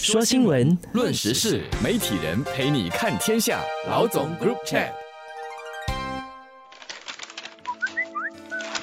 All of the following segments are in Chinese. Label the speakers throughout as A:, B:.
A: 说新闻，
B: 论时事，媒体人陪你看天下。老总 Group Chat。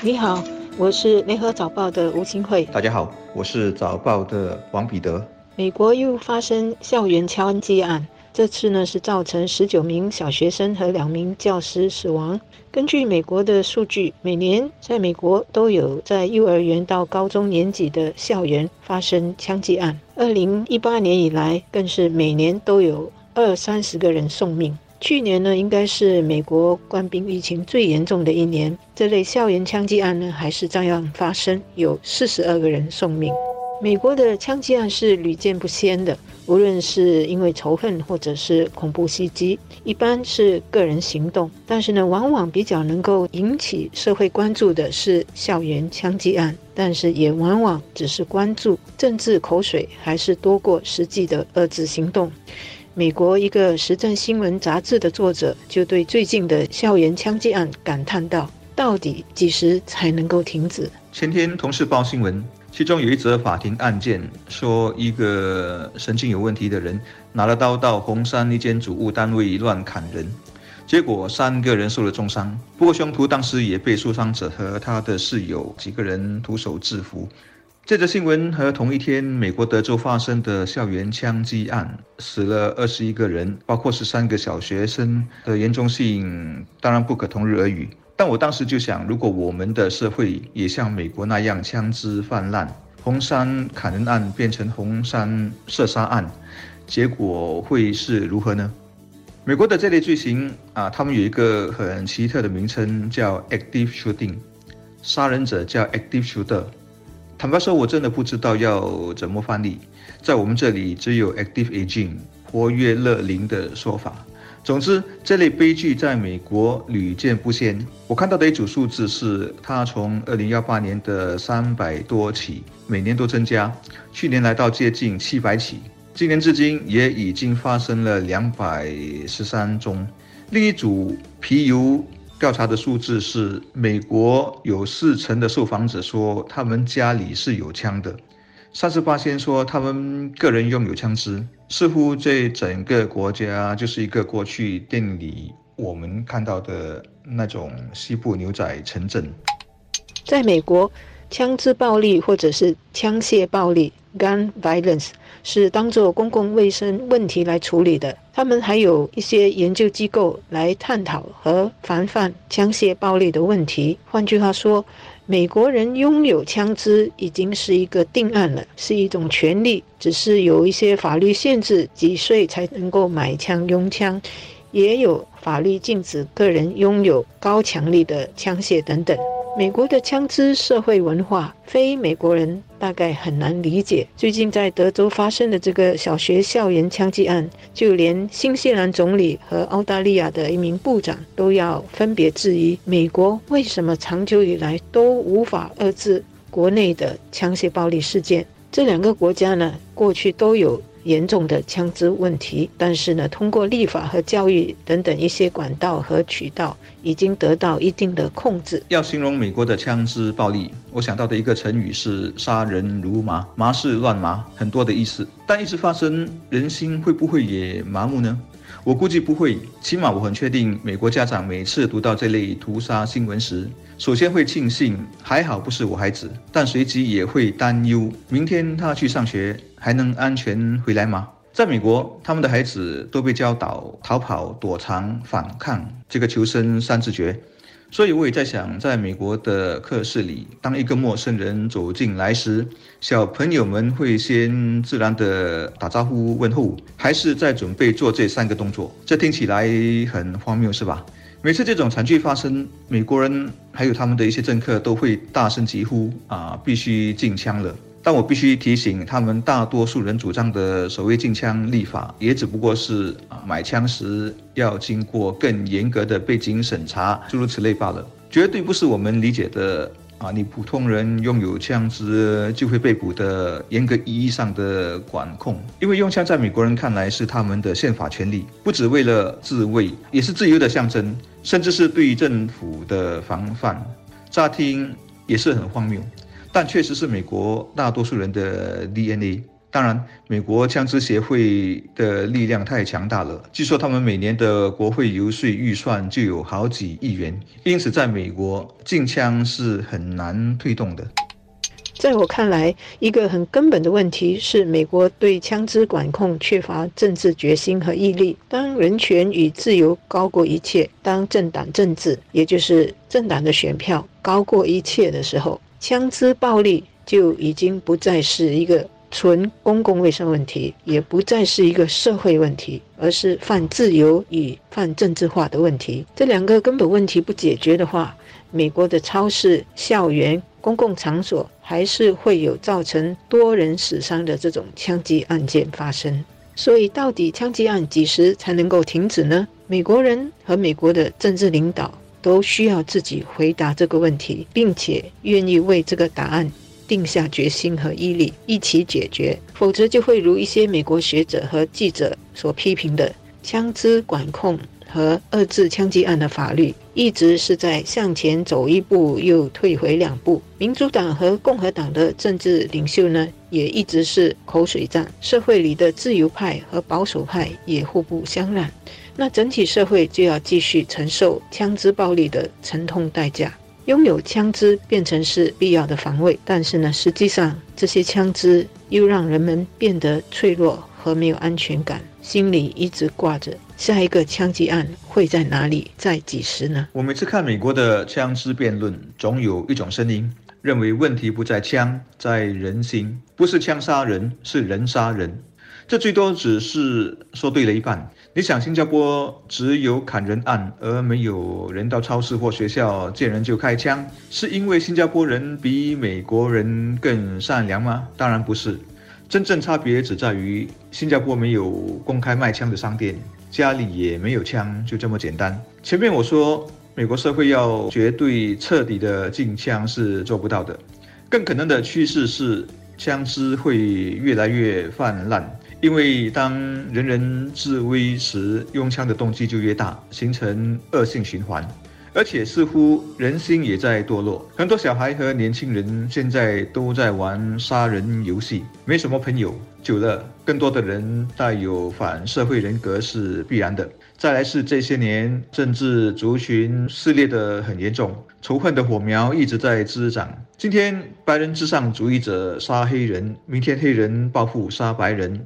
C: 你好，我是联合早报的吴清慧。
D: 大家好，我是早报的王彼得。
C: 美国又发生校园枪击案。这次呢是造成十九名小学生和两名教师死亡。根据美国的数据，每年在美国都有在幼儿园到高中年级的校园发生枪击案。二零一八年以来，更是每年都有二三十个人送命。去年呢，应该是美国官兵疫情最严重的一年，这类校园枪击案呢还是照样发生，有四十二个人送命。美国的枪击案是屡见不鲜的。无论是因为仇恨或者是恐怖袭击，一般是个人行动，但是呢，往往比较能够引起社会关注的是校园枪击案，但是也往往只是关注政治口水，还是多过实际的遏制行动。美国一个时政新闻杂志的作者就对最近的校园枪击案感叹道：“到底几时才能够停止？”
D: 前天同事报新闻。其中有一则法庭案件，说一个神经有问题的人拿了刀到红山一间主屋单位乱砍人，结果三个人受了重伤。不过凶徒当时也被受伤者和他的室友几个人徒手制服。这则新闻和同一天美国德州发生的校园枪击案，死了二十一个人，包括十三个小学生的严重性，当然不可同日而语。但我当时就想，如果我们的社会也像美国那样枪支泛滥，红山砍人案变成红山射杀案，结果会是如何呢？美国的这类罪行啊，他们有一个很奇特的名称，叫 active shooting，杀人者叫 active shooter。坦白说，我真的不知道要怎么翻译，在我们这里只有 active aging，活跃乐龄的说法。总之，这类悲剧在美国屡见不鲜。我看到的一组数字是，它从二零幺八年的三百多起，每年都增加，去年来到接近七百起，今年至今也已经发生了两百十三宗。另一组皮尤调查的数字是，美国有四成的受访者说他们家里是有枪的。三十八先说，他们个人拥有枪支，似乎这整个国家就是一个过去电影里我们看到的那种西部牛仔城镇。
C: 在美国，枪支暴力或者是枪械暴力 （gun violence） 是当做公共卫生问题来处理的。他们还有一些研究机构来探讨和防范枪械暴力的问题。换句话说，美国人拥有枪支已经是一个定案了，是一种权利，只是有一些法律限制几岁才能够买枪拥枪，也有法律禁止个人拥有高强力的枪械等等。美国的枪支社会文化，非美国人大概很难理解。最近在德州发生的这个小学校园枪击案，就连新西兰总理和澳大利亚的一名部长都要分别质疑：美国为什么长久以来都无法遏制国内的枪械暴力事件？这两个国家呢，过去都有。严重的枪支问题，但是呢，通过立法和教育等等一些管道和渠道，已经得到一定的控制。
D: 要形容美国的枪支暴力，我想到的一个成语是“杀人如麻”，麻是乱麻，很多的意思。但一直发生，人心会不会也麻木呢？我估计不会，起码我很确定，美国家长每次读到这类屠杀新闻时，首先会庆幸还好不是我孩子，但随即也会担忧，明天他去上学还能安全回来吗？在美国，他们的孩子都被教导逃跑、躲藏、反抗这个求生三字诀。所以我也在想，在美国的课室里，当一个陌生人走进来时，小朋友们会先自然的打招呼问候，还是在准备做这三个动作？这听起来很荒谬，是吧？每次这种惨剧发生，美国人还有他们的一些政客都会大声疾呼：“啊，必须禁枪了！”但我必须提醒他们，大多数人主张的所谓禁枪立法，也只不过是啊买枪时要经过更严格的背景审查，诸如此类罢了，绝对不是我们理解的啊你普通人拥有枪支就会被捕的严格意义上的管控。因为用枪在美国人看来是他们的宪法权利，不只为了自卫，也是自由的象征，甚至是对于政府的防范。乍听也是很荒谬。但确实是美国大多数人的 DNA。当然，美国枪支协会的力量太强大了，据说他们每年的国会游说预算就有好几亿元，因此在美国禁枪是很难推动的。
C: 在我看来，一个很根本的问题是，美国对枪支管控缺乏政治决心和毅力。当人权与自由高过一切，当政党政治，也就是政党的选票高过一切的时候，枪支暴力就已经不再是一个纯公共卫生问题，也不再是一个社会问题，而是泛自由与泛政治化的问题。这两个根本问题不解决的话，美国的超市、校园。公共场所还是会有造成多人死伤的这种枪击案件发生，所以到底枪击案几时才能够停止呢？美国人和美国的政治领导都需要自己回答这个问题，并且愿意为这个答案定下决心和毅力，一起解决，否则就会如一些美国学者和记者所批评的，枪支管控。和遏制枪击案的法律一直是在向前走一步又退回两步。民主党和共和党的政治领袖呢，也一直是口水战。社会里的自由派和保守派也互不相让。那整体社会就要继续承受枪支暴力的沉痛代价。拥有枪支变成是必要的防卫，但是呢，实际上这些枪支又让人们变得脆弱和没有安全感，心里一直挂着。下一个枪击案会在哪里，在几时呢？
D: 我每次看美国的枪支辩论，总有一种声音认为问题不在枪，在人心，不是枪杀人，是人杀人。这最多只是说对了一半。你想，新加坡只有砍人案，而没有人到超市或学校见人就开枪，是因为新加坡人比美国人更善良吗？当然不是。真正差别只在于新加坡没有公开卖枪的商店。家里也没有枪，就这么简单。前面我说，美国社会要绝对彻底的禁枪是做不到的，更可能的趋势是枪支会越来越泛滥，因为当人人自危时，用枪的动机就越大，形成恶性循环。而且似乎人心也在堕落，很多小孩和年轻人现在都在玩杀人游戏，没什么朋友。久了，更多的人带有反社会人格是必然的。再来是这些年政治族群撕裂得很严重，仇恨的火苗一直在滋长。今天白人至上主义者杀黑人，明天黑人报复杀白人，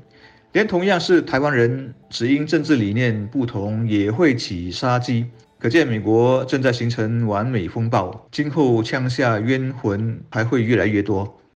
D: 连同样是台湾人，只因政治理念不同，也会起杀机。可见，美国正在形成完美风暴，今后枪下冤魂还会越来越多。